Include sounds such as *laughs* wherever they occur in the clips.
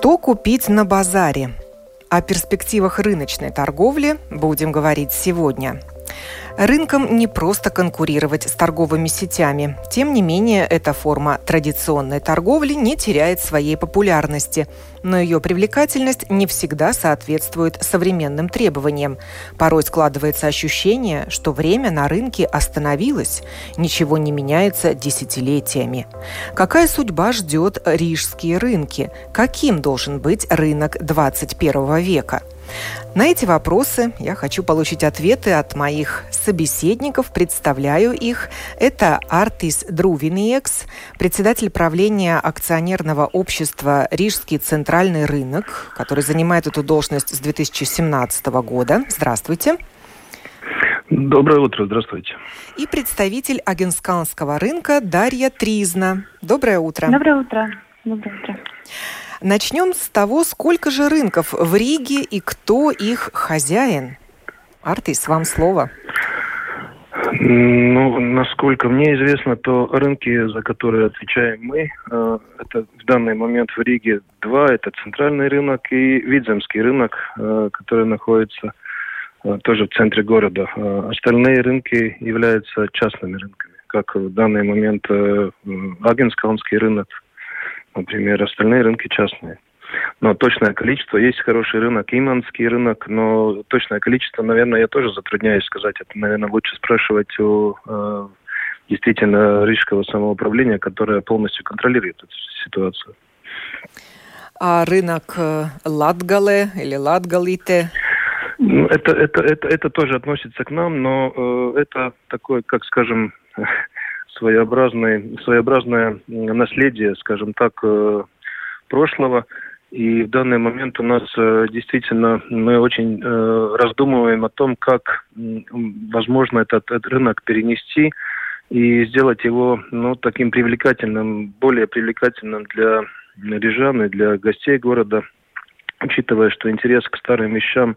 Что купить на базаре? О перспективах рыночной торговли будем говорить сегодня – Рынкам не просто конкурировать с торговыми сетями. Тем не менее, эта форма традиционной торговли не теряет своей популярности, но ее привлекательность не всегда соответствует современным требованиям. Порой складывается ощущение, что время на рынке остановилось, ничего не меняется десятилетиями. Какая судьба ждет рижские рынки? Каким должен быть рынок 21 века? На эти вопросы я хочу получить ответы от моих собеседников. Представляю их. Это Артис Друвиниекс, председатель правления акционерного общества «Рижский центральный рынок», который занимает эту должность с 2017 года. Здравствуйте. Доброе утро, здравствуйте. И представитель Агенсканского рынка Дарья Тризна. Доброе утро. Доброе утро. Доброе утро. Начнем с того, сколько же рынков в Риге и кто их хозяин. Артис, вам слово. Ну, насколько мне известно, то рынки, за которые отвечаем мы, э, это в данный момент в Риге два. Это центральный рынок и Видземский рынок, э, который находится э, тоже в центре города. Остальные рынки являются частными рынками, как в данный момент Агенскаунский рынок, например, остальные рынки частные. Но точное количество, есть хороший рынок, иманский рынок, но точное количество, наверное, я тоже затрудняюсь сказать. Это, наверное, лучше спрашивать у э, действительно рижского самоуправления, которое полностью контролирует эту ситуацию. А рынок э, Латгале или Латгалите? Ну, это, это, это, это тоже относится к нам, но э, это такое, как скажем, своеобразное, своеобразное наследие, скажем так, э, прошлого. И в данный момент у нас э, действительно мы очень э, раздумываем о том, как возможно этот, этот рынок перенести и сделать его ну, таким привлекательным, более привлекательным для рижан и для гостей города, учитывая, что интерес к старым вещам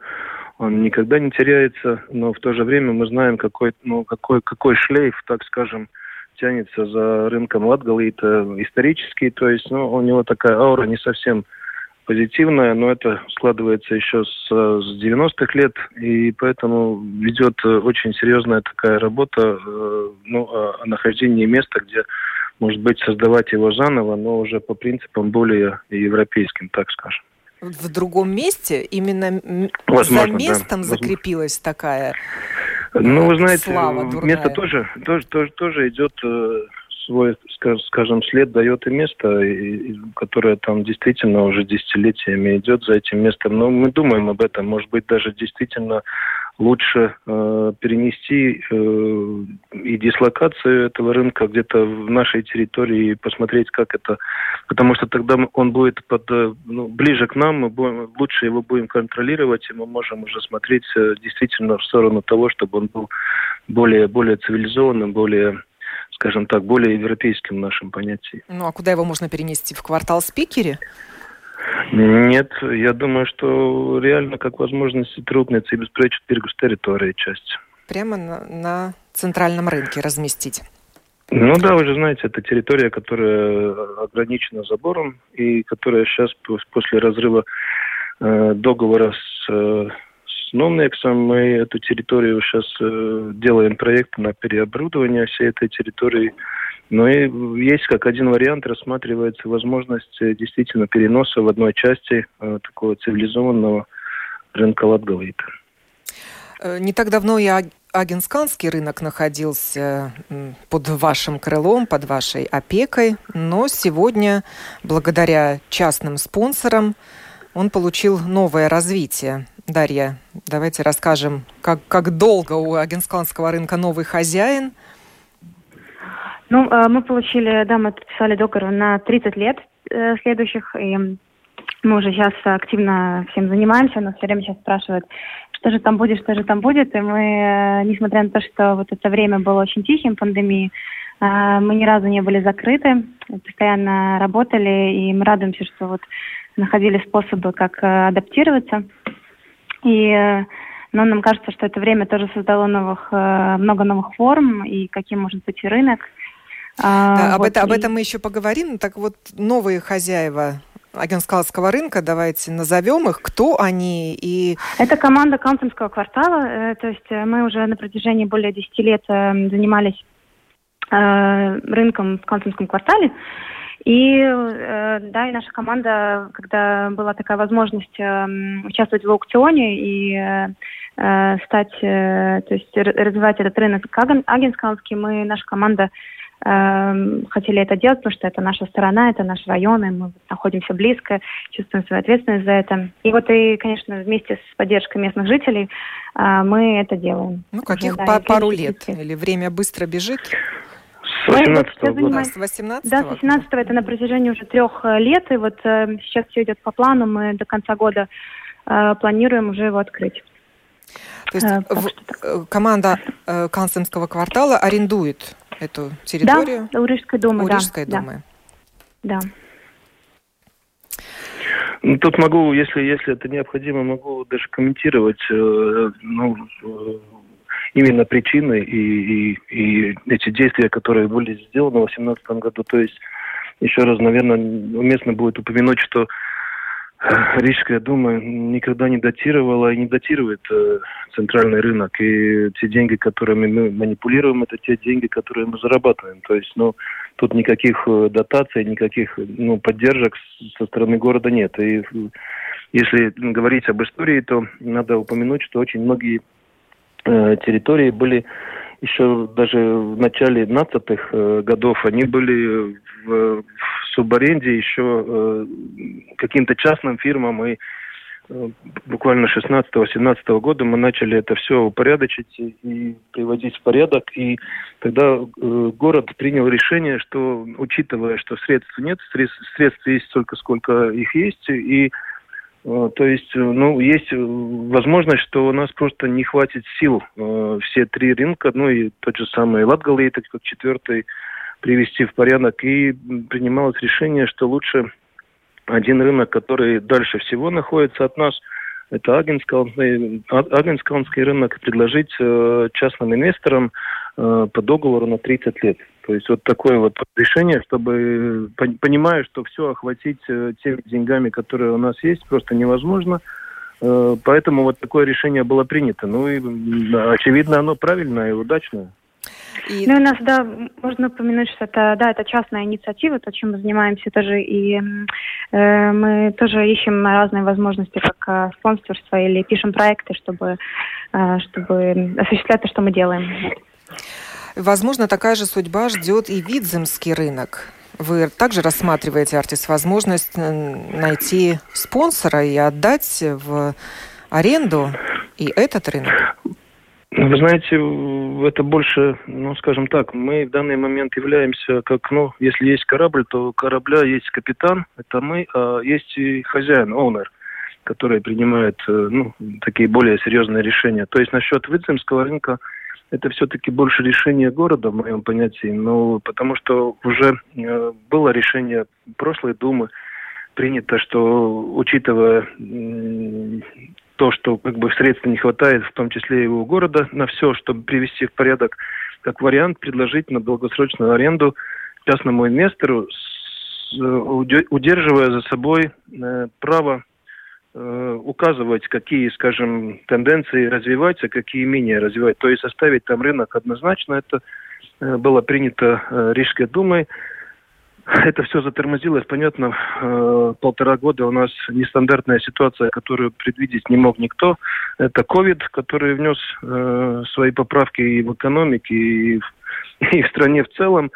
он никогда не теряется, но в то же время мы знаем, какой, ну, какой, какой шлейф, так скажем, тянется за рынком Латгалы, это исторический, то есть ну, у него такая аура не совсем позитивная, но это складывается еще с, с 90-х лет, и поэтому ведет очень серьезная такая работа э, ну, о нахождении места, где, может быть, создавать его заново, но уже по принципам более европейским, так скажем. В другом месте именно Возможно, за местом да, закрепилась такая ну, вы знаете, слава место тоже, тоже, тоже, тоже идет э, свой, скажем, след дает и место, и, которое там действительно уже десятилетиями идет за этим местом. Но мы думаем об этом. Может быть, даже действительно лучше э, перенести э, и дислокацию этого рынка где-то в нашей территории и посмотреть, как это, потому что тогда он будет под, э, ну, ближе к нам, мы будем, лучше его будем контролировать, и мы можем уже смотреть э, действительно в сторону того, чтобы он был более, более цивилизованным, более скажем так, более европейским нашим понятием. Ну а куда его можно перенести? В квартал Спикере? Нет, я думаю, что реально как возможности трудницы и беспречат пиргус территории часть. Прямо на, на центральном рынке разместить? Ну да, вы же знаете, это территория, которая ограничена забором и которая сейчас после разрыва э, договора с, э, с Номнексом мы эту территорию сейчас э, делаем проект на переоборудование всей этой территории. Но и есть как один вариант, рассматривается возможность э, действительно переноса в одной части э, такого цивилизованного рынка Латгалита. Не так давно и Агенсканский рынок находился под вашим крылом, под вашей опекой, но сегодня, благодаря частным спонсорам, он получил новое развитие. Дарья, давайте расскажем, как, как долго у Агенсканского рынка новый хозяин – ну, э, мы получили, да, мы подписали договор на 30 лет э, следующих, и мы уже сейчас активно всем занимаемся, но все время сейчас спрашивают, что же там будет, что же там будет. И мы, э, несмотря на то, что вот это время было очень тихим, пандемии, мы ни разу не были закрыты, постоянно работали, и мы радуемся, что вот находили способы, как э, адаптироваться. И но нам кажется, что это время тоже создало новых, много новых форм, и каким может быть и рынок. А, да, об, вот, это, и... об этом мы еще поговорим. Так вот, новые хозяева Агенскалского рынка, давайте назовем их, кто они и... Это команда Каунсенского квартала, э, то есть э, мы уже на протяжении более 10 лет э, занимались рынком в Каунсенском квартале, и да, и наша команда, когда была такая возможность участвовать в аукционе и стать, то есть развивать этот рынок агенскалский, мы, наша команда Эм, хотели это делать, потому что это наша сторона, это наш район, и мы находимся близко, чувствуем свою ответственность за это. И вот и, конечно, вместе с поддержкой местных жителей э, мы это делаем. Ну, каких Уже, да, пару лет? Или время быстро бежит? С 18 -го года. С 18 Да, с 18 это на протяжении уже трех э, лет, и вот э, сейчас все идет по плану, мы до конца года э, планируем уже его открыть. То есть э, в, э, команда э, Канцемского квартала арендует эту территорию? Да, у Рижской думы. У да, Рижской да. думы. Да. Ну, тут могу, если, если это необходимо, могу даже комментировать э, ну, именно причины и, и, и эти действия, которые были сделаны в 2018 году. То есть, еще раз, наверное, уместно будет упомянуть, что Рижская дума никогда не датировала и не датирует э, центральный рынок. И те деньги, которыми мы манипулируем, это те деньги, которые мы зарабатываем. То есть, ну, тут никаких э, дотаций, никаких ну, поддержек со стороны города нет. И если говорить об истории, то надо упомянуть, что очень многие э, территории были еще даже в начале 15-х э, годов, они были в, в субаренде еще э, каким-то частным фирмам. И э, буквально 16-17 года мы начали это все упорядочить и приводить в порядок. И тогда э, город принял решение, что, учитывая, что средств нет, средств, средств есть столько, сколько их есть, и э, то есть, э, ну, есть возможность, что у нас просто не хватит сил э, все три рынка, ну и тот же самый Латгалей, так как четвертый привести в порядок. И принималось решение, что лучше один рынок, который дальше всего находится от нас, это Агенскалский, Агенскалский рынок, предложить э, частным инвесторам э, по договору на 30 лет. То есть вот такое вот решение, чтобы, понимая, что все охватить э, теми деньгами, которые у нас есть, просто невозможно. Поэтому вот такое решение было принято. Ну и очевидно, оно правильное и удачное. И... Ну, у нас, да, можно упомянуть, что это, да, это частная инициатива, то, чем мы занимаемся тоже, и э, мы тоже ищем разные возможности, как э, спонсорство или пишем проекты, чтобы, э, чтобы осуществлять то, что мы делаем. Возможно, такая же судьба ждет и Видземский рынок. Вы также рассматриваете, Артис, возможность найти спонсора и отдать в аренду и этот рынок? Вы знаете, это больше, ну, скажем так, мы в данный момент являемся как, ну, если есть корабль, то у корабля есть капитан, это мы, а есть и хозяин, оунер, который принимает, э, ну, такие более серьезные решения. То есть насчет Вицемского рынка это все-таки больше решение города, в моем понятии, но потому что уже э, было решение прошлой Думы, принято, что учитывая то, что как бы средств не хватает, в том числе и у города, на все, чтобы привести в порядок, как вариант предложить на долгосрочную аренду частному инвестору, с, удерживая за собой э, право э, указывать, какие, скажем, тенденции развиваются, какие менее развивать. То есть оставить там рынок однозначно. Это э, было принято э, Рижской думой. Это все затормозилось, понятно, э, полтора года у нас нестандартная ситуация, которую предвидеть не мог никто. Это COVID, который внес э, свои поправки и в экономике, и в, *laughs* и в стране в целом.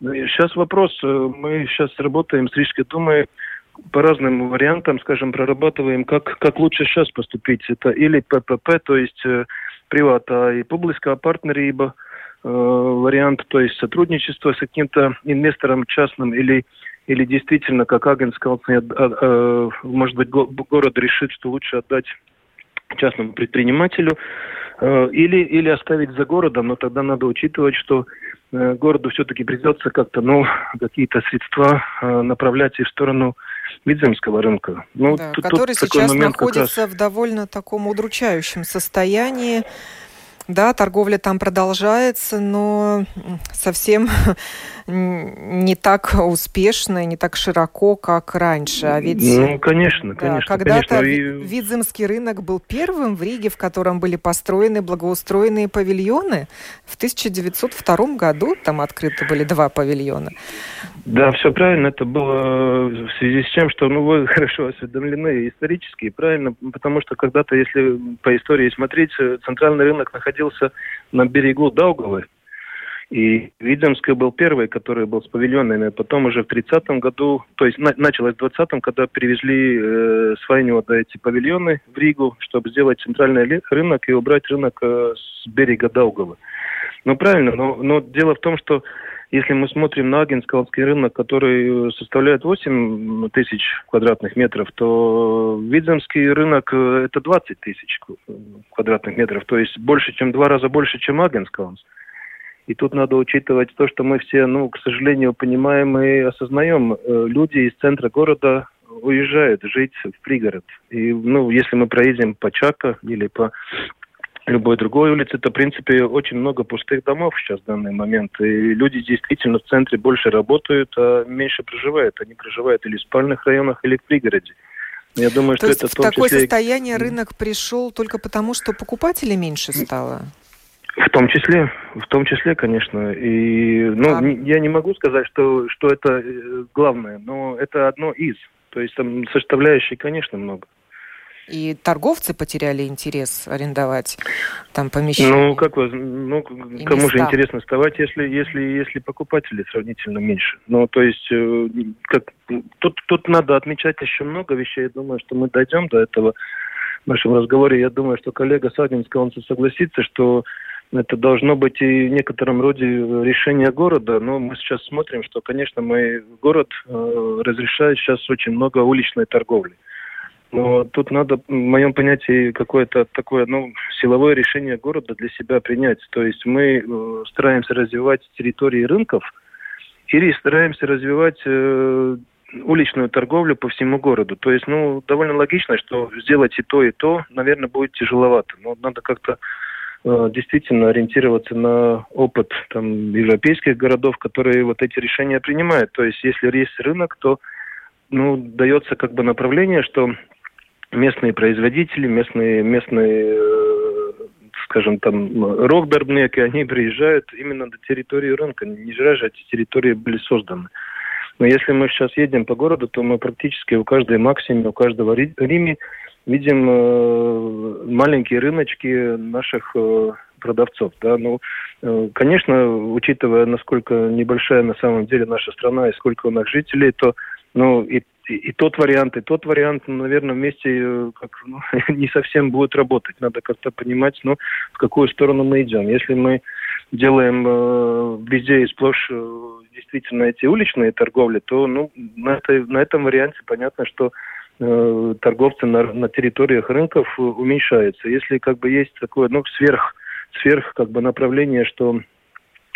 Сейчас ну вопрос, э, мы сейчас работаем с Рижской думой по разным вариантам, скажем, прорабатываем, как, как лучше сейчас поступить. Это или ППП, то есть э, привата и публика партнерība – Э, вариант, то есть сотрудничество с каким-то инвестором частным или или действительно, как Аген сказал, может быть, город решит, что лучше отдать частному предпринимателю, или, или оставить за городом, но тогда надо учитывать, что городу все-таки придется как-то, ну, какие-то средства направлять и в сторону Видземского рынка. Ну, да, тут, который тут сейчас находится раз... в довольно таком удручающем состоянии. Да, торговля там продолжается, но совсем *laughs* не так успешно, не так широко, как раньше. А ведь, ну, конечно, да, конечно. Когда-то конечно. Видземский рынок был первым в Риге, в котором были построены благоустроенные павильоны. В 1902 году там открыты были два павильона. Да, все правильно. Это было в связи с тем, что ну, вы *laughs* хорошо осведомлены исторически, правильно, потому что когда-то, если по истории смотреть, центральный рынок находился на берегу Даугавы, и Видземский был первый, который был с павильонами. Потом уже в 30-м году, то есть на, началось в 20-м, когда перевезли э, с Вайнева эти павильоны в Ригу, чтобы сделать центральный рынок и убрать рынок э, с берега Даугавы. Ну, правильно, но, но дело в том, что если мы смотрим на Агенскалский рынок, который составляет 8 тысяч квадратных метров, то Видземский рынок э, это 20 тысяч квадратных метров, то есть больше, чем два раза больше, чем Агенскалский. И тут надо учитывать то, что мы все, ну, к сожалению, понимаем и осознаем. Э, люди из центра города уезжают жить в пригород. И, ну, если мы проедем по Чака или по любой другой улице, то, в принципе, очень много пустых домов сейчас в данный момент. И люди действительно в центре больше работают, а меньше проживают. Они проживают или в спальных районах, или в пригороде. Я думаю, то что есть это в, в такое числе... состояние рынок пришел только потому, что покупателей меньше стало? В том числе, в том числе, конечно. И, ну, а... я не могу сказать, что, что это э, главное, но это одно из. То есть там составляющих, конечно, много. И торговцы потеряли интерес арендовать там помещение. Ну, как вы, ну, кому места. же интересно вставать, если, если, если покупателей сравнительно меньше. Ну, то есть, э, как, тут, тут надо отмечать еще много вещей. Я думаю, что мы дойдем до этого в нашем разговоре. Я думаю, что коллега Садинский, он согласится, что это должно быть и в некотором роде решение города, но мы сейчас смотрим, что, конечно, мы город э, разрешает сейчас очень много уличной торговли. Но тут надо, в моем понятии, какое-то такое, ну, силовое решение города для себя принять. То есть мы э, стараемся развивать территории рынков или стараемся развивать э, уличную торговлю по всему городу. То есть, ну, довольно логично, что сделать и то, и то, наверное, будет тяжеловато. Но надо как-то Э, действительно ориентироваться на опыт там, европейских городов, которые вот эти решения принимают. То есть если есть рынок, то ну, дается как бы направление, что местные производители, местные, местные э, скажем, там, рокдорбнеки, они приезжают именно до территории рынка. Не зря же эти территории были созданы. Но если мы сейчас едем по городу, то мы практически у каждой Максиме, у каждого Риме видим э, маленькие рыночки наших э, продавцов. Да? Ну, э, конечно, учитывая, насколько небольшая на самом деле наша страна и сколько у нас жителей, то ну, и, и, тот вариант, и тот вариант, ну, наверное, вместе как, ну, *laughs* не совсем будет работать. Надо как-то понимать, ну, в какую сторону мы идем. Если мы делаем э, везде и сплошь э, действительно эти уличные торговли, то ну, на, этой, на этом варианте понятно, что Э, торговцы на, на территориях рынков уменьшается. Если как бы есть такое, ну, сверх, сверх как бы направление, что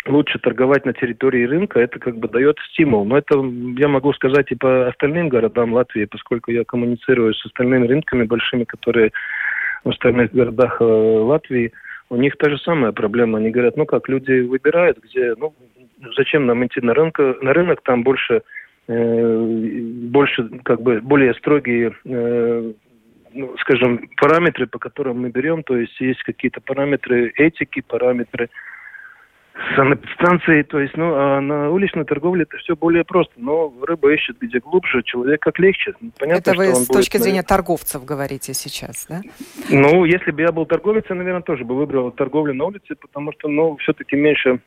лучше торговать на территории рынка, это как бы дает стимул. Но это я могу сказать и по остальным городам Латвии, поскольку я коммуницирую с остальными рынками большими, которые в остальных городах э, Латвии, у них та же самая проблема. Они говорят, ну как, люди выбирают, где, ну, зачем нам идти на, рынка, на рынок, там больше Э, больше, как бы, более строгие э, ну, скажем, параметры, по которым мы берем, то есть есть какие-то параметры этики, параметры санэпидстанции, то есть, ну, а на уличной торговле это все более просто, но рыба ищет где глубже, человек как легче. Понятно, это вы с точки будет, зрения торговцев говорите сейчас, да? Ну, если бы я был торговец, я, наверное, тоже бы выбрал торговлю на улице, потому что, ну, все-таки меньше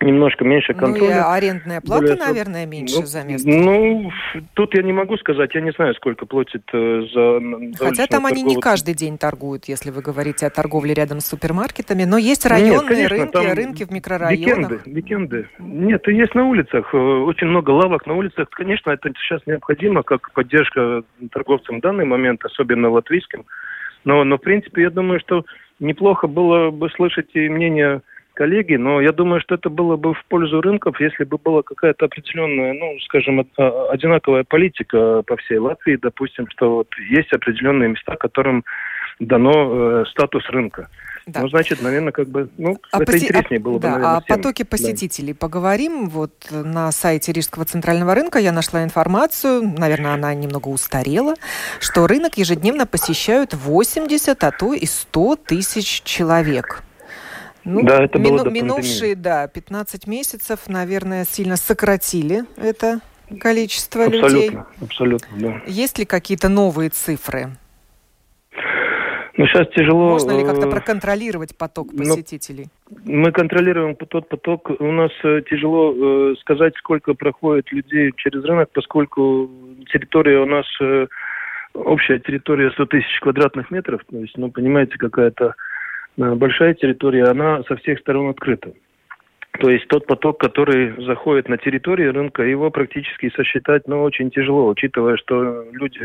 немножко меньше контроля. Ну и арендная плата, Более... наверное, меньше ну, за место. Ну, тут я не могу сказать, я не знаю, сколько платит э, за... Хотя там они не каждый день торгуют, если вы говорите о торговле рядом с супермаркетами, но есть районные Нет, конечно, рынки, рынки в микрорайонах. Викенды, викенды. Нет, есть на улицах, э, очень много лавок на улицах. Конечно, это сейчас необходимо, как поддержка торговцам в данный момент, особенно латвийским. Но, но в принципе, я думаю, что неплохо было бы слышать и мнение коллеги, но я думаю, что это было бы в пользу рынков, если бы была какая-то определенная, ну, скажем, а, одинаковая политика по всей Латвии, допустим, что вот есть определенные места, которым дано э, статус рынка. Да. Ну, значит, наверное, как бы, ну, а это поси... интереснее было бы, да, наверное, О всем. потоке посетителей да. поговорим. Вот на сайте Рижского центрального рынка я нашла информацию, наверное, она немного устарела, что рынок ежедневно посещают 80, а то и 100 тысяч человек. Ну, да, это мину, было минувшие, да, 15 месяцев, наверное, сильно сократили это количество абсолютно, людей. Абсолютно, да. Есть ли какие-то новые цифры? Ну, сейчас тяжело... Можно ли как-то э, проконтролировать поток ну, посетителей? Ну, мы контролируем тот поток. У нас э, тяжело э, сказать, сколько проходит людей через рынок, поскольку территория у нас общая территория 100 тысяч квадратных метров. То есть, ну, понимаете, какая-то большая территория, она со всех сторон открыта. То есть тот поток, который заходит на территорию рынка, его практически сосчитать, ну, очень тяжело, учитывая, что люди,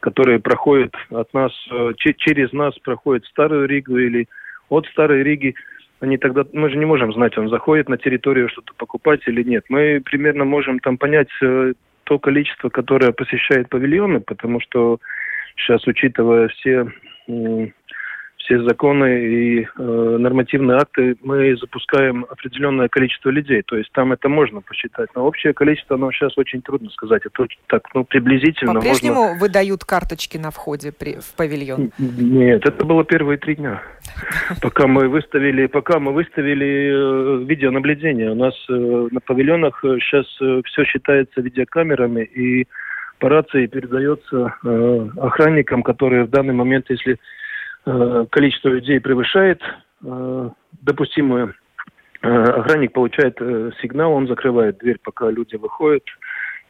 которые проходят от нас, э, через нас проходят Старую Ригу или от Старой Риги, они тогда, мы же не можем знать, он заходит на территорию что-то покупать или нет. Мы примерно можем там понять э, то количество, которое посещает павильоны, потому что сейчас, учитывая все все законы и э, нормативные акты, мы запускаем определенное количество людей. То есть там это можно посчитать. Но общее количество, оно сейчас очень трудно сказать. Это так, ну, приблизительно. По-прежнему можно... выдают карточки на входе при, в павильон? Нет, это было первые три дня. Пока мы выставили, пока мы выставили э, видеонаблюдение. У нас э, на павильонах сейчас э, все считается видеокамерами и по рации передается э, охранникам, которые в данный момент, если количество людей превышает э, допустимую, э, охранник получает сигнал, он закрывает дверь, пока люди выходят,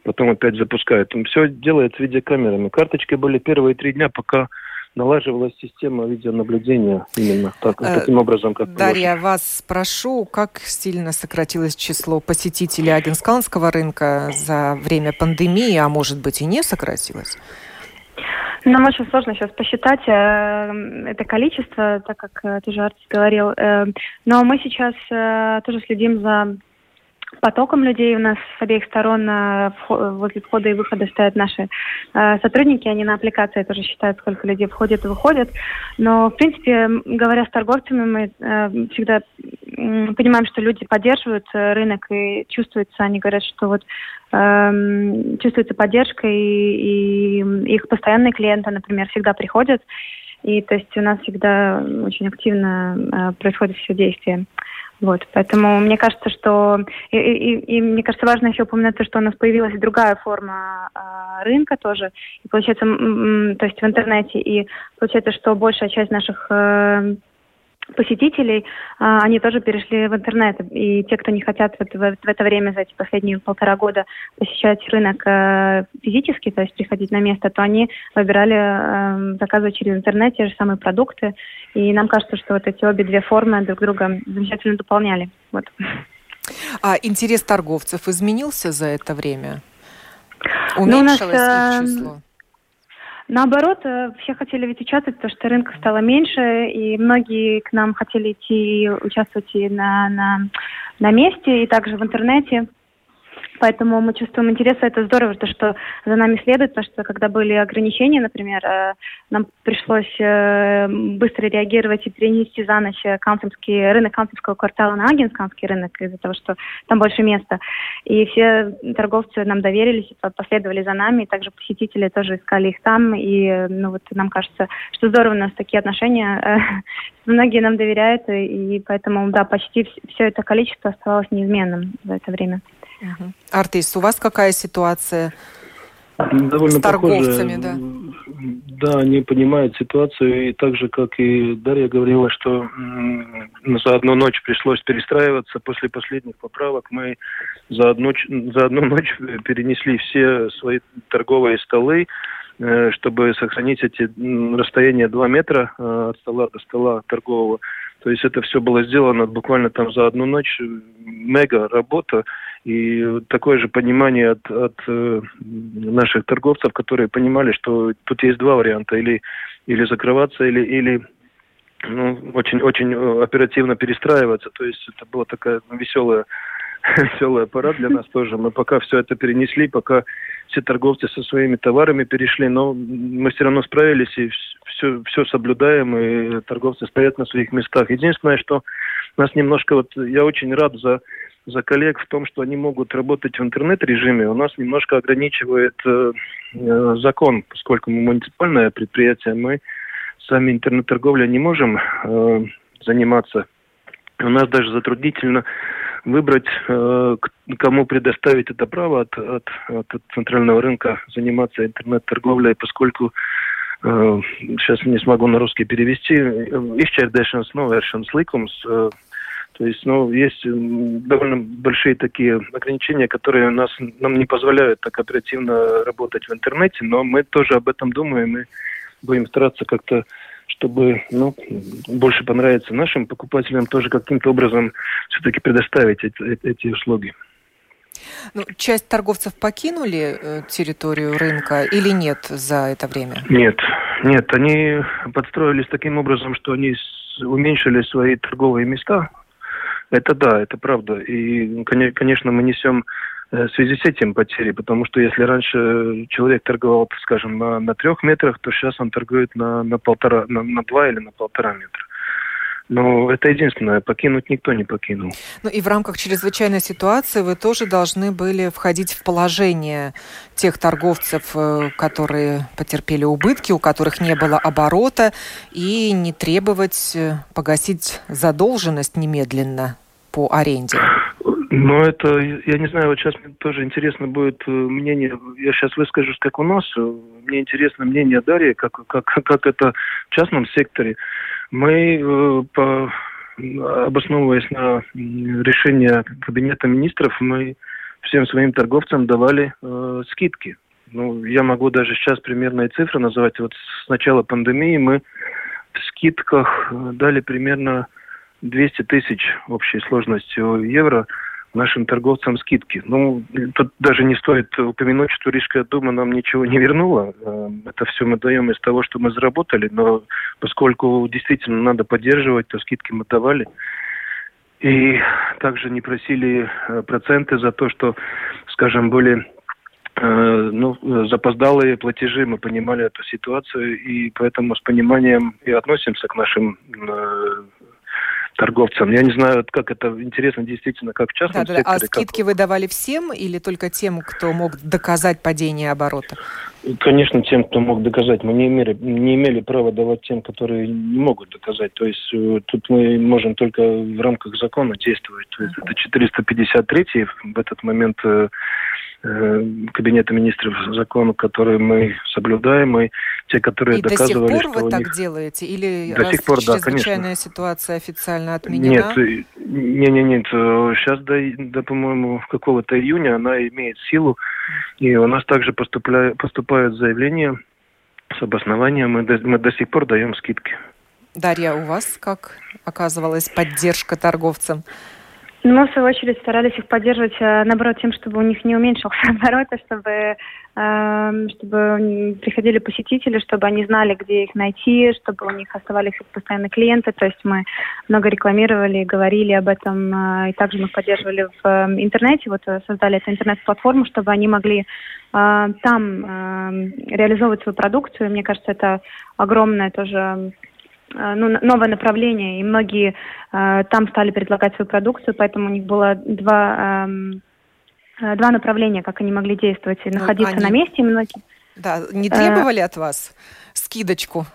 потом опять запускает. Все делается видеокамерами. Карточки были первые три дня, пока налаживалась система видеонаблюдения именно так, э, таким образом, как Дарья, положено. вас спрошу, как сильно сократилось число посетителей Агенсканского рынка за время пандемии, а может быть и не сократилось? Нам очень сложно сейчас посчитать э, это количество, так как э, тоже Артис говорил. Э, но мы сейчас э, тоже следим за потоком людей. У нас с обеих сторон э, возле входа и выхода стоят наши э, сотрудники. Они на аппликации тоже считают, сколько людей входит и выходит. Но, в принципе, говоря с торговцами, мы э, всегда понимаем, что люди поддерживают рынок и чувствуется, они говорят, что вот э, чувствуется поддержка, и, и их постоянные клиенты, например, всегда приходят. И то есть у нас всегда очень активно э, происходит все действие. Вот, поэтому мне кажется, что и, и, и мне кажется важно еще упомянуть то, что у нас появилась другая форма э, рынка тоже, и получается, то есть в интернете, и получается, что большая часть наших э, посетителей, а, они тоже перешли в интернет. И те, кто не хотят вот в, в это время, за эти последние полтора года посещать рынок э, физически, то есть приходить на место, то они выбирали э, заказывать через интернет те же самые продукты. И нам кажется, что вот эти обе две формы друг друга замечательно дополняли. Вот. А интерес торговцев изменился за это время? Уменьшилось ну, у нас, их э, число? Наоборот, э, все хотели ведь участвовать, потому что рынка стало меньше, и многие к нам хотели идти участвовать и на, на, на месте, и также в интернете. Поэтому мы чувствуем интерес, это здорово, то, что за нами следует, потому что когда были ограничения, например, э, нам пришлось э, быстро реагировать и перенести за ночь Каунсимский рынок Каунсимского квартала на Агенсканский рынок из-за того, что там больше места. И все торговцы нам доверились, последовали за нами, и также посетители тоже искали их там. И ну, вот нам кажется, что здорово у нас такие отношения. *laughs* Многие нам доверяют, и поэтому, да, почти все это количество оставалось неизменным за это время. Угу. Артис, у вас какая ситуация Довольно с торговцами, похоже, да? да, они понимают ситуацию, и так же, как и Дарья говорила, что за одну ночь пришлось перестраиваться. После последних поправок мы за одну, за одну ночь *laughs* перенесли все свои торговые столы, э, чтобы сохранить эти расстояния 2 метра э, от стола до стола торгового. То есть это все было сделано буквально там за одну ночь. Мега работа. И такое же понимание от, от э, наших торговцев, которые понимали, что тут есть два варианта. Или, или закрываться, или, или ну, очень, очень э, оперативно перестраиваться. То есть это была такая веселая, *laughs* веселая пора для нас тоже. Мы пока все это перенесли, пока все торговцы со своими товарами перешли, но мы все равно справились и все, все соблюдаем, и торговцы стоят на своих местах. Единственное, что нас немножко, вот я очень рад за, за коллег в том, что они могут работать в интернет-режиме. У нас немножко ограничивает э, э, закон, поскольку мы муниципальное предприятие, мы сами интернет-торговлей не можем э, заниматься. У нас даже затруднительно выбрать, э, кому предоставить это право от, от, от центрального рынка заниматься интернет-торговлей, поскольку э, сейчас не смогу на русский перевести, изчердēšanas novēršanas likums, э, то есть, ну, есть довольно большие такие ограничения, которые нас, нам не позволяют так оперативно работать в интернете, но мы тоже об этом думаем и будем стараться как-то чтобы ну, больше понравиться нашим покупателям, тоже каким-то образом все-таки предоставить эти, эти услуги. Ну, часть торговцев покинули э, территорию рынка или нет за это время? Нет, нет, они подстроились таким образом, что они уменьшили свои торговые места. Это да, это правда. И, конечно, мы несем в связи с этим потери, потому что если раньше человек торговал, скажем, на, на трех метрах, то сейчас он торгует на, на полтора, на, на два или на полтора метра. Но это единственное, покинуть никто не покинул. Ну и в рамках чрезвычайной ситуации вы тоже должны были входить в положение тех торговцев, э, которые потерпели убытки, у которых не было оборота, и не требовать э, погасить задолженность немедленно по аренде. Ну, это, я не знаю, вот сейчас мне тоже интересно будет э, мнение, я сейчас выскажусь, как у нас, э, мне интересно мнение Дарьи, как, как, как это в частном секторе. Мы, э, по, обосновываясь на решение Кабинета министров, мы всем своим торговцам давали э, скидки. Ну, я могу даже сейчас примерные цифры называть. Вот с начала пандемии мы в скидках дали примерно 200 тысяч общей сложностью евро – нашим торговцам скидки. Ну, тут даже не стоит упомянуть, что Рижская дума нам ничего не вернула. Э, это все мы даем из того, что мы заработали, но поскольку действительно надо поддерживать, то скидки мы давали. И также не просили э, проценты за то, что, скажем, были э, ну, запоздалые платежи, мы понимали эту ситуацию, и поэтому с пониманием и относимся к нашим торговцам. Я не знаю, как это интересно действительно, как в частном да, секторе. Да. А скидки как... вы давали всем или только тем, кто мог доказать падение оборота? Конечно, тем, кто мог доказать. Мы не имели, не имели права давать тем, которые не могут доказать. То есть э, тут мы можем только в рамках закона действовать. То есть это 453 в этот момент Э, Кабинета министров закон, который мы соблюдаем, и те, которые и доказывали, до сих пор вы так них... делаете? Или до сих пор, да, чрезвычайная конечно. ситуация официально отменена? Нет, э, не, не, нет. Сейчас до, до по-моему, какого-то июня она имеет силу, и у нас также поступля... поступают заявления с обоснованием, мы до, мы до сих пор даем скидки. Дарья, у вас как оказывалась поддержка торговцам? Ну, мы, в свою очередь, старались их поддерживать, э, наоборот, тем, чтобы у них не уменьшился *laughs* оборот, а чтобы, э, чтобы приходили посетители, чтобы они знали, где их найти, чтобы у них оставались постоянные клиенты. То есть мы много рекламировали, говорили об этом, э, и также мы поддерживали в э, интернете, вот э, создали эту интернет-платформу, чтобы они могли там э, реализовывать свою продукцию. Мне кажется, это огромное тоже ну, новое направление, и многие э, там стали предлагать свою продукцию, поэтому у них было два, э, два направления, как они могли действовать, и ну, находиться они... на месте, и многие... Да, не требовали э... от вас скидочку?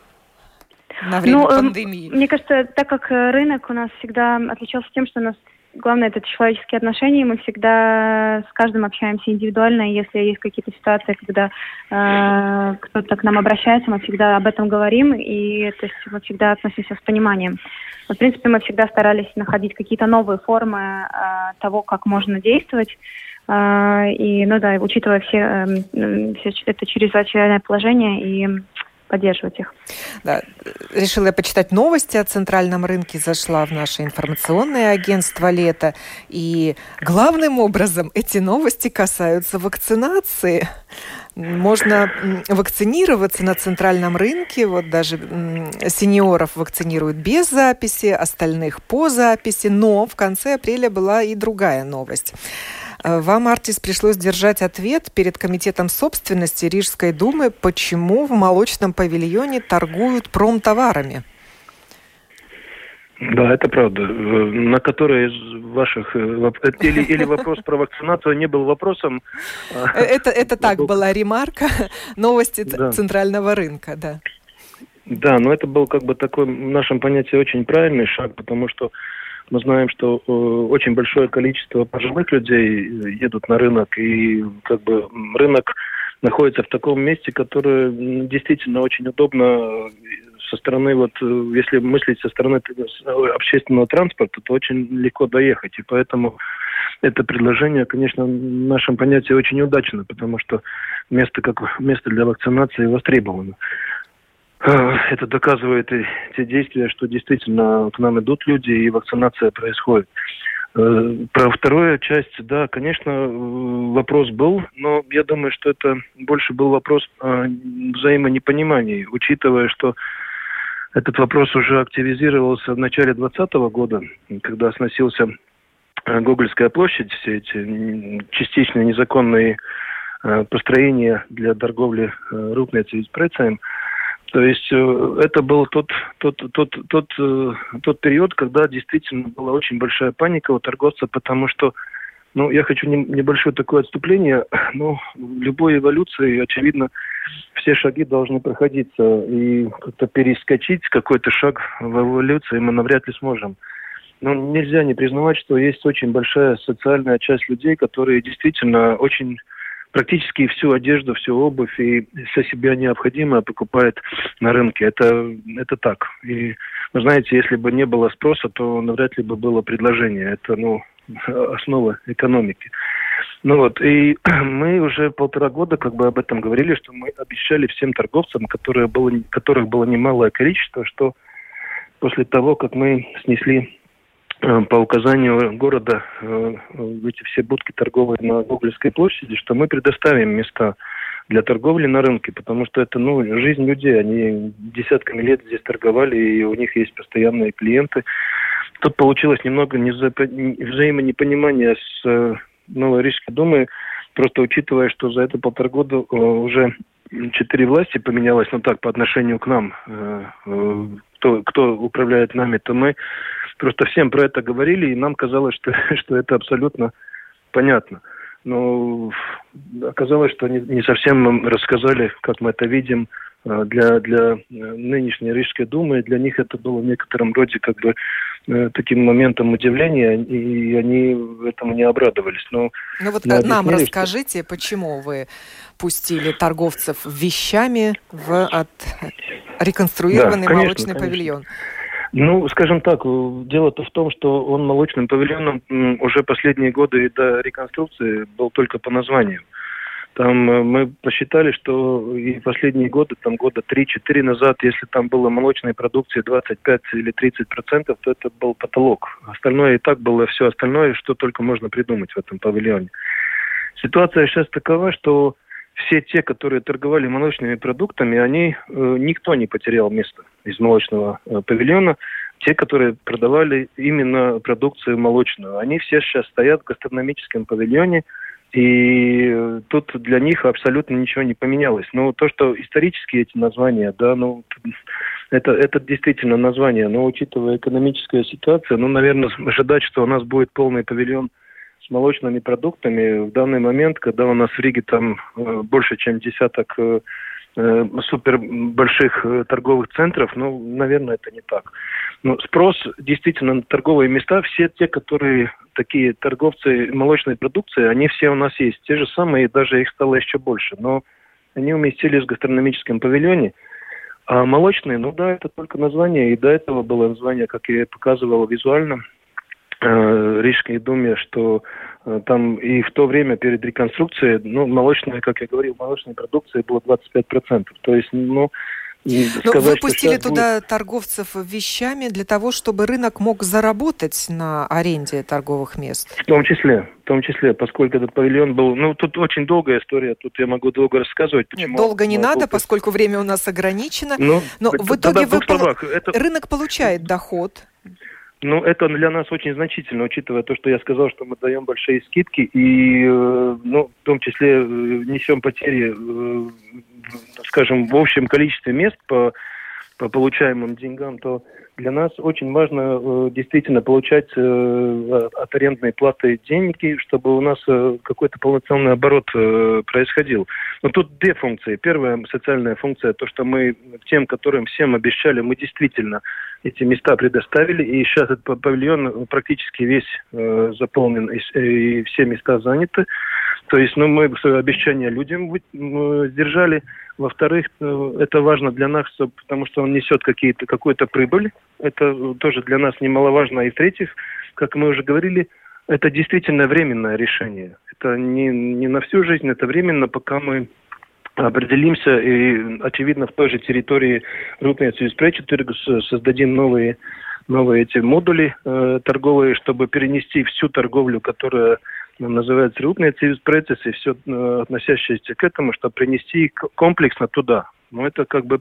на время ну, эм, пандемии? Мне кажется, так как рынок у нас всегда отличался тем, что у нас главное это человеческие отношения. Мы всегда с каждым общаемся индивидуально. И если есть какие-то ситуации, когда э, кто-то к нам обращается, мы всегда об этом говорим, и то есть мы всегда относимся с пониманием. В принципе, мы всегда старались находить какие-то новые формы э, того, как можно действовать. Э, и, ну да, учитывая все, э, все это чрезвычайное положение и поддерживать их. Да. Решила я почитать новости о центральном рынке, зашла в наше информационное агентство «Лето». И главным образом эти новости касаются вакцинации. Можно вакцинироваться на центральном рынке. Вот даже сеньоров вакцинируют без записи, остальных по записи. Но в конце апреля была и другая новость. Э, вам, Артис, пришлось держать ответ перед Комитетом собственности Рижской думы, почему в молочном павильоне торгуют промтоварами. Да, это правда. Э, на который из ваших... Э, или, или вопрос про вакцинацию не был вопросом. А это, это так была ремарка *laughs* новости да. центрального рынка, да. Да, но это был как бы такой в нашем понятии очень правильный шаг, потому что мы знаем, что э, очень большое количество пожилых людей э, едут на рынок, и как бы рынок находится в таком месте, которое действительно очень удобно э, со стороны, вот, если мыслить со стороны общественного транспорта, то очень легко доехать. И поэтому это предложение, конечно, в нашем понятии очень удачно, потому что место, как место для вакцинации востребовано. Э, это доказывает и те действия, что действительно к нам идут люди и вакцинация происходит. Э, про вторую часть, да, конечно, э, вопрос был, но я думаю, что это больше был вопрос взаимонепонимания, учитывая, что этот вопрос уже активизировался в начале 2020 года, когда сносился Гоголькая площадь, все эти частично незаконные построения для торговли рупницей и спрецием – то есть э, это был тот, тот, тот, тот, э, тот период, когда действительно была очень большая паника у торговца, потому что, ну, я хочу небольшое такое отступление, *clears throat* но в любой эволюции, очевидно, все шаги должны проходиться, и как-то перескочить какой-то шаг в эволюции мы навряд ли сможем. Но нельзя не признавать, что есть очень большая социальная часть людей, которые действительно очень практически всю одежду, всю обувь и все себе необходимое покупает на рынке. Это, это так. И вы знаете, если бы не было спроса, то навряд ли бы было предложение. Это, ну, *laughs* основа экономики. Ну вот, и *clears throat* мы уже полтора года как бы об этом говорили, что мы обещали всем торговцам, которые было, которых было немалое количество, что после того, как мы снесли по указанию города э, эти все будки торговые на Гоголевской площади, что мы предоставим места для торговли на рынке, потому что это ну, жизнь людей. Они десятками лет здесь торговали, и у них есть постоянные клиенты. Тут получилось немного взаимонепонимание с э, Новой Рижской думой, просто учитывая, что за это полтора года уже четыре власти поменялось, ну так, по отношению к нам. Кто, кто управляет нами, то мы Просто всем про это говорили, и нам казалось, что, *laughs* что это абсолютно понятно. Но оказалось, что не, не совсем нам рассказали, как мы это видим, а, для, для нынешней Рижской думы. Для них это было в некотором роде как бы э, таким моментом удивления, и они этому не обрадовались. Но ну вот нам расскажите, что... почему вы пустили торговцев вещами в от... реконструированный да, конечно, молочный конечно. павильон? Ну, скажем так, дело-то в том, что он молочным павильоном уже последние годы до реконструкции был только по названию. Там э, мы посчитали, что и последние годы, там года 3-4 назад, если там было молочной продукции 25 или 30 процентов, то это был потолок. Остальное и так было все остальное, что только можно придумать в этом павильоне. Ситуация сейчас такова, что все те, которые торговали молочными продуктами, они, э, никто не потерял место из молочного э, павильона. Те, которые продавали именно продукцию молочную, они все сейчас стоят в гастрономическом павильоне, и э, тут для них абсолютно ничего не поменялось. Ну, то, что исторически эти названия, да, ну, *laughs* это, это действительно название, но учитывая экономическую ситуацию, ну, наверное, *laughs* ожидать, что у нас будет полный павильон молочными продуктами в данный момент, когда у нас в Риге там э, больше, чем десяток э, э, супер больших торговых центров, ну, наверное, это не так. Но спрос действительно на торговые места, все те, которые такие торговцы молочной продукции, они все у нас есть. Те же самые, и даже их стало еще больше. Но они уместились в гастрономическом павильоне. А молочные, ну да, это только название. И до этого было название, как я показывал визуально, Рижской думе, что э, там и в то время перед реконструкцией, ну, молочная, как я говорил, молочной продукции было 25%. То есть, ну, но сказать, вы пустили туда будет... торговцев вещами для того, чтобы рынок мог заработать на аренде торговых мест? В том числе, в том числе, поскольку этот павильон был... Ну, тут очень долгая история, тут я могу долго рассказывать. Почему долго не надо, был... поскольку время у нас ограничено. Ну, Но в итоге вы... Это... рынок получает доход. Ну, это для нас очень значительно, учитывая то, что я сказал, что мы даем большие скидки и, э, ну, в том числе э, несем потери, э, скажем, в общем количестве мест по, по получаемым деньгам, то для нас очень важно э, действительно получать э, от арендной платы деньги, чтобы у нас э, какой-то полноценный оборот э, происходил. Но тут две функции. Первая социальная функция, то, что мы тем, которым всем обещали, мы действительно эти места предоставили, и сейчас этот павильон практически весь э, заполнен, и, и все места заняты. То есть, ну, мы свое обещание людям сдержали. Во-вторых, э, это важно для нас, потому что он несет какие-то, какую-то прибыль. Это тоже для нас немаловажно. И в-третьих, как мы уже говорили, это действительно временное решение. Это не, не на всю жизнь, это временно, пока мы определимся и, очевидно, в той же территории Рутницы и создадим новые, новые эти модули э, торговые, чтобы перенести всю торговлю, которая называется рутные процессы, все э, относящееся к этому, чтобы принести комплексно туда. Но это как бы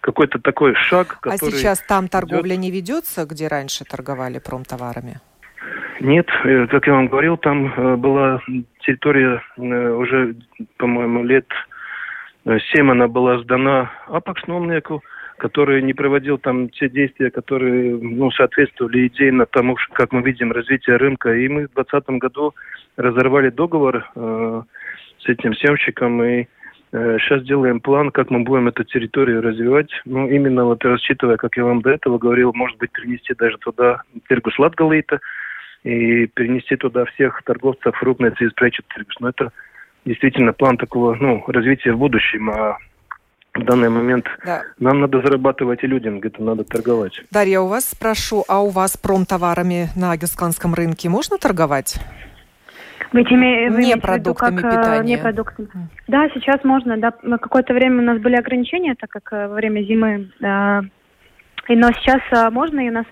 какой-то такой шаг, а который... А сейчас там торговля идет... не ведется, где раньше торговали промтоварами? Нет, э, как я вам говорил, там э, была территория уже, по-моему, лет семь она была сдана Апаксномнику, который не проводил там те действия, которые ну, соответствовали идейно тому, как мы видим, развитие рынка. И мы в 2020 году разорвали договор э, с этим съемщиком и э, сейчас делаем план, как мы будем эту территорию развивать. Ну, именно вот рассчитывая, как я вам до этого говорил, может быть, перенести даже туда Тиргус Латгалейта и перенести туда всех торговцев крупной из Тиргус. Но это действительно план такого, ну, развития в будущем, а в данный момент да. нам надо зарабатывать и людям где-то надо торговать. Дарья, у вас спрошу, а у вас промтоварами на Агисканском рынке можно торговать? Вы этими, вы не продуктами как, э, питания. Не продуктами. Да, сейчас можно. Да, какое-то время у нас были ограничения, так как э, во время зимы. Э, и, но сейчас можно, и у нас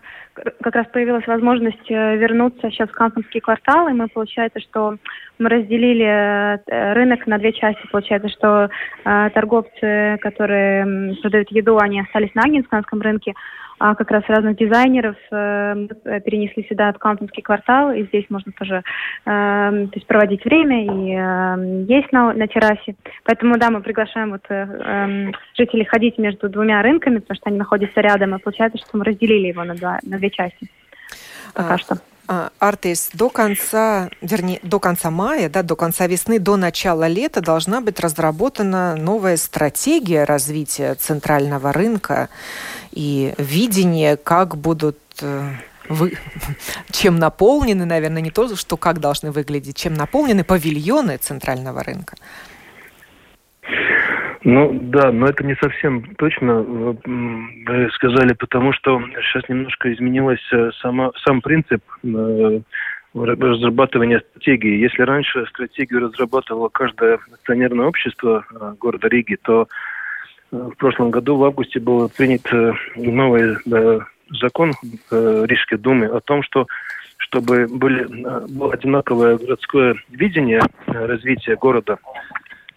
как раз появилась возможность вернуться сейчас в Кампанский квартал, и мы, получается, что мы разделили рынок на две части. Получается, что торговцы, которые продают еду, они остались на Агинсканском рынке, а как раз разных дизайнеров э, перенесли сюда аккаунтинский квартал, и здесь можно тоже э, то есть проводить время и э, есть на, на террасе. Поэтому, да, мы приглашаем вот, э, э, жителей ходить между двумя рынками, потому что они находятся рядом, и получается, что мы разделили его на, два, на две части пока а, что. А, Артес, до конца, вернее, до конца мая, да, до конца весны, до начала лета должна быть разработана новая стратегия развития центрального рынка и видение, как будут э, вы, *laughs* чем наполнены, наверное, не то, что как должны выглядеть, чем наполнены павильоны центрального рынка. Ну да, но это не совсем точно, вы сказали, потому что сейчас немножко изменилась э, сама, сам принцип э, разрабатывания стратегии. Если раньше стратегию разрабатывало каждое акционерное общество э, города Риги, то в прошлом году в августе был принят новый закон Рижской думы о том, что чтобы были, было одинаковое городское видение развития города,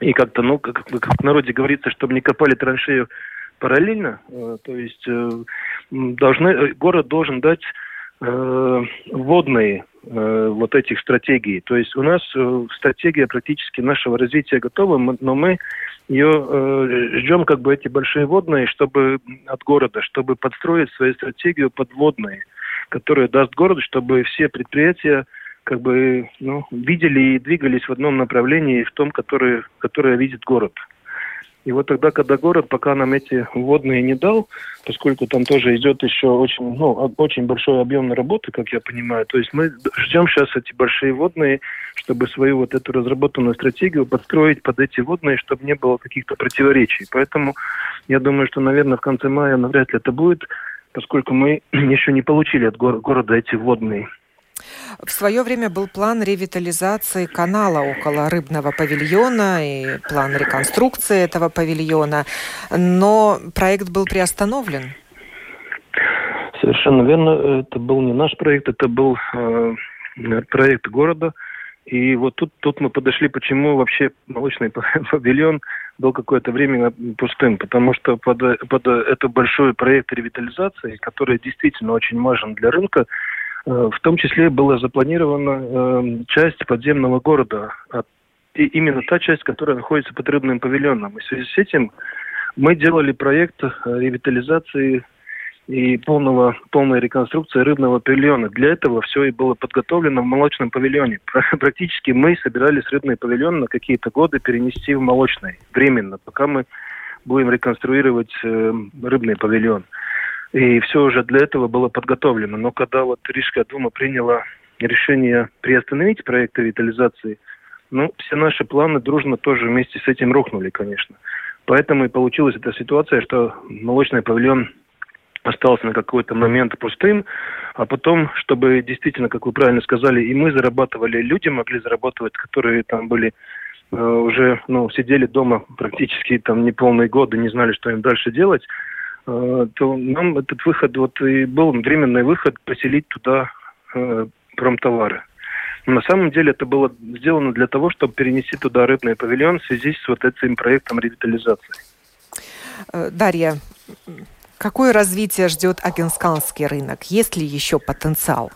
и как-то, ну, как, как в народе говорится, чтобы не копали траншею параллельно, э, то есть э, должны, э, город должен дать э, водные э, вот этих стратегий. То есть у нас э, стратегия практически нашего развития готова, но мы ее э, ждем как бы эти большие водные, чтобы от города, чтобы подстроить свою стратегию подводные, которая даст городу, чтобы все предприятия как бы ну, видели и двигались в одном направлении, в том, которое, которое видит город. И вот тогда, когда город пока нам эти водные не дал, поскольку там тоже идет еще очень, ну, очень большой объем работы, как я понимаю, то есть мы ждем сейчас эти большие водные, чтобы свою вот эту разработанную стратегию подстроить под эти водные, чтобы не было каких-то противоречий. Поэтому я думаю, что, наверное, в конце мая навряд ли это будет, поскольку мы *clears throat* еще не получили от города эти водные. В свое время был план ревитализации канала около рыбного павильона и план реконструкции этого павильона, но проект был приостановлен. Совершенно верно. Это был не наш проект, это был э, проект города. И вот тут, тут мы подошли, почему вообще молочный *laughs* павильон был какое-то время пустым. Потому что под, под этот большой проект ревитализации, который действительно очень важен для рынка, в том числе была запланирована э, часть подземного города, и именно та часть, которая находится под рыбным павильоном. И в связи с этим мы делали проект э, ревитализации и полного, полной реконструкции рыбного павильона. Для этого все и было подготовлено в молочном павильоне. *laughs* Практически мы собирались рыбный павильон на какие-то годы перенести в молочный, временно, пока мы будем реконструировать рыбный павильон. И все уже для этого было подготовлено. Но когда вот Рижская дума приняла решение приостановить проект ревитализации, ну, все наши планы дружно тоже вместе с этим рухнули, конечно. Поэтому и получилась эта ситуация, что молочный павильон остался на какой-то момент пустым, а потом, чтобы действительно, как вы правильно сказали, и мы зарабатывали, люди могли зарабатывать, которые там были э, уже, ну, сидели дома практически там неполные годы, не знали, что им дальше делать, то нам этот выход вот и был временный выход поселить туда э, промтовары. Но на самом деле это было сделано для того, чтобы перенести туда рыбный павильон в связи с вот этим проектом ревитализации. Э, Дарья, какое развитие ждет Агенсканский рынок? Есть ли еще потенциал?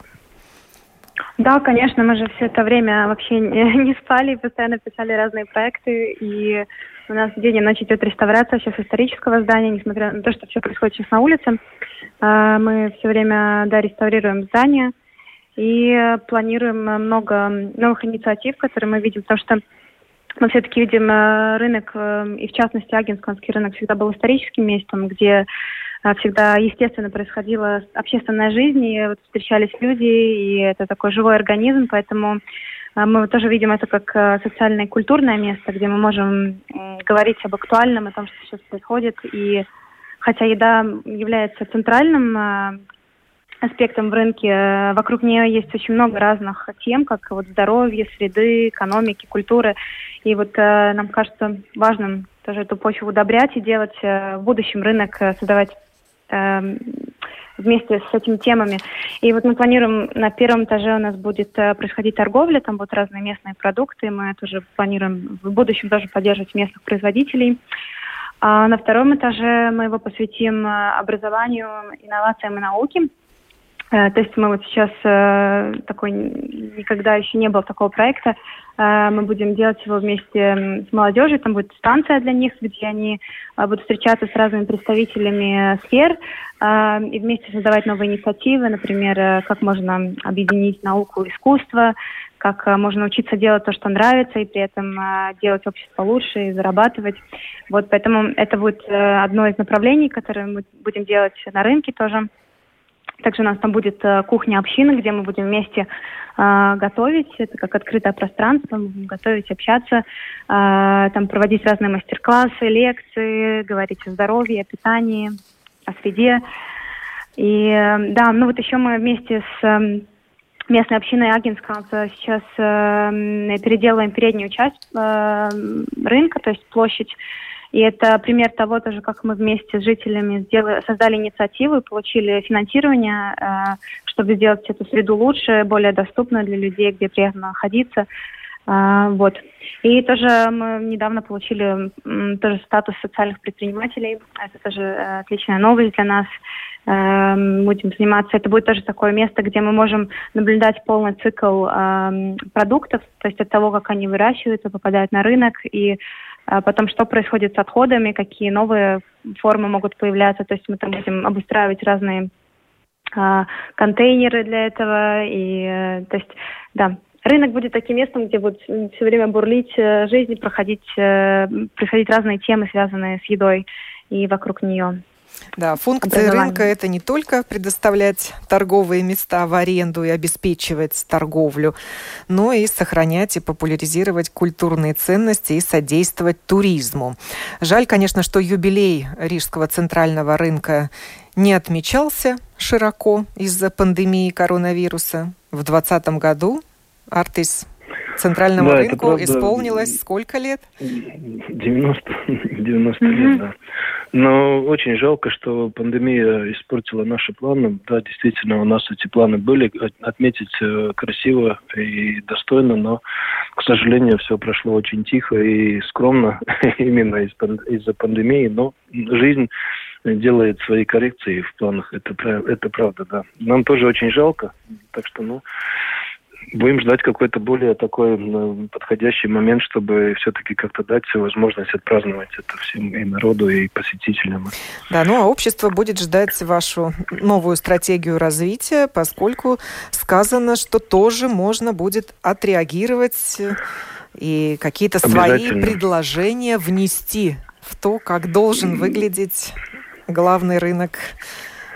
Да, конечно, мы же все это время вообще не, *laughs* не спали, постоянно писали разные проекты, и у нас день и ночь идет реставрация сейчас исторического здания, несмотря на то, что все происходит сейчас на улице. А, мы все время да, реставрируем здание и планируем много новых инициатив, которые мы видим, потому что мы все-таки видим э, рынок, э, и в частности Агинсканский рынок всегда был историческим местом, где э, всегда естественно происходила общественная жизнь, и вот встречались люди, и это такой живой организм, поэтому мы тоже видим это как э, социальное и культурное место, где мы можем говорить об актуальном, о том, что сейчас происходит. И хотя еда является центральным э, аспектом в рынке, э, вокруг нее есть очень много разных тем, как вот здоровье, среды, экономики, культуры. И вот нам кажется важным тоже эту почву удобрять и делать в будущем рынок, создавать вместе с этими темами. И вот мы планируем, на первом этаже у нас будет э, происходить торговля, там будут разные местные продукты, мы тоже планируем в будущем тоже поддерживать местных производителей. А на втором этаже мы его посвятим э, образованию, инновациям и науке. Э, то есть мы вот сейчас такой никогда еще не было такого проекта. Мы будем делать его вместе с молодежью. Там будет станция для них, где они будут встречаться с разными представителями сфер и вместе создавать новые инициативы, например, как можно объединить науку и искусство, как можно учиться делать то, что нравится, и при этом делать общество лучше и зарабатывать. Вот поэтому это будет э, одно из направлений, которое мы будем делать на рынке тоже. Также у нас там будет э, кухня общины, где мы будем вместе э, готовить. Это как открытое пространство, мы будем готовить, общаться, э, там проводить разные мастер-классы, лекции, говорить о здоровье, о питании, о среде. И да, ну вот еще мы вместе с э, местной общиной Агинска сейчас переделываем переднюю часть рынка, то есть площадь и это пример того тоже, как мы вместе с жителями сделали, создали инициативу и получили финансирование, э, чтобы сделать эту среду лучше, более доступную для людей, где приятно находиться. Э, вот. И тоже мы недавно получили тоже статус социальных предпринимателей. Это тоже э, отличная новость для нас. Будем заниматься. Это будет тоже такое место, где мы можем наблюдать полный цикл продуктов, то есть от того, как они выращиваются, попадают на рынок и потом что происходит с отходами, какие новые формы могут появляться. То есть мы там будем обустраивать разные а, контейнеры для этого. И, э, то есть, да, рынок будет таким местом, где будет все время бурлить жизнь, проходить, происходить разные темы, связанные с едой и вокруг нее. Да, функция рынка – это не только предоставлять торговые места в аренду и обеспечивать торговлю, но и сохранять и популяризировать культурные ценности и содействовать туризму. Жаль, конечно, что юбилей Рижского центрального рынка не отмечался широко из-за пандемии коронавируса. В 2020 году Артис центральному да, рынку исполнилось сколько лет? 90, 90 лет, да. Но очень жалко, что пандемия испортила наши планы. Да, действительно, у нас эти планы были отметить э, красиво и достойно, но, к сожалению, все прошло очень тихо и скромно *laughs* именно из-за пандемии. Но жизнь делает свои коррекции в планах. Это, это правда, да. Нам тоже очень жалко. Так что, ну, будем ждать какой-то более такой подходящий момент, чтобы все-таки как-то дать возможность отпраздновать это всем и народу, и посетителям. Да, ну а общество будет ждать вашу новую стратегию развития, поскольку сказано, что тоже можно будет отреагировать и какие-то свои предложения внести в то, как должен выглядеть главный рынок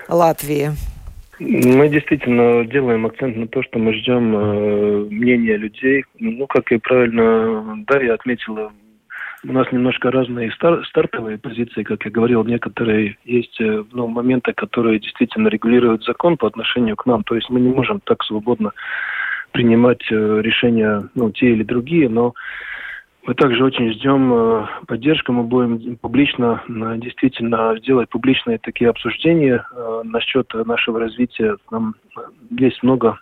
Латвии. Мы действительно делаем акцент на то, что мы ждем э, мнения людей. Ну, как и правильно Дарья отметила, у нас немножко разные стар стартовые позиции, как я говорил, некоторые есть э, ну, моменты, которые действительно регулируют закон по отношению к нам. То есть мы не можем так свободно принимать э, решения, ну, те или другие, но мы также очень ждем э, поддержку. Мы будем публично, э, действительно, делать публичные такие обсуждения э, насчет нашего развития. Там есть много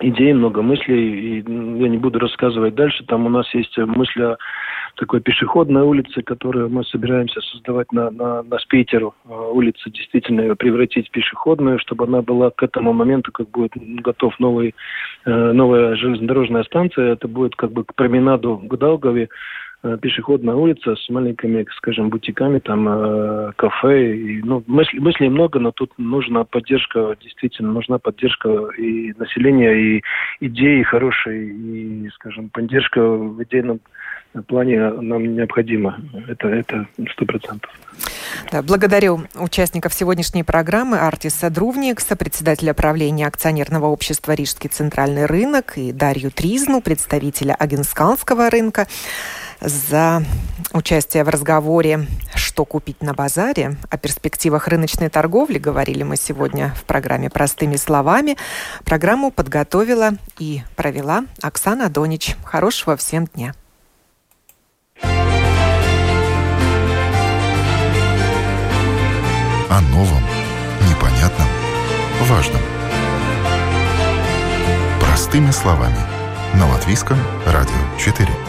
идей, много мыслей, и я не буду рассказывать дальше. Там у нас есть мысли о такой пешеходной улице, которую мы собираемся создавать на, на, на Спейтеру. Улица действительно ее превратить в пешеходную, чтобы она была к этому моменту, как будет готов новый, новая железнодорожная станция. Это будет как бы к променаду к Даугаве Э, пешеходная улица с маленькими, скажем, бутиками, там, э, кафе. И, ну, мыслей, мыслей много, но тут нужна поддержка, действительно, нужна поддержка и населения, и идеи хорошие, и, скажем, поддержка в идейном плане нам необходима. Это это сто процентов. Да, благодарю участников сегодняшней программы Артиса Друвникса, председателя правления акционерного общества «Рижский центральный рынок» и Дарью Тризну, представителя Агенсканского рынка за участие в разговоре «Что купить на базаре?» О перспективах рыночной торговли говорили мы сегодня в программе «Простыми словами». Программу подготовила и провела Оксана Донич. Хорошего всем дня. О новом, непонятном, важном. Простыми словами. На Латвийском радио 4.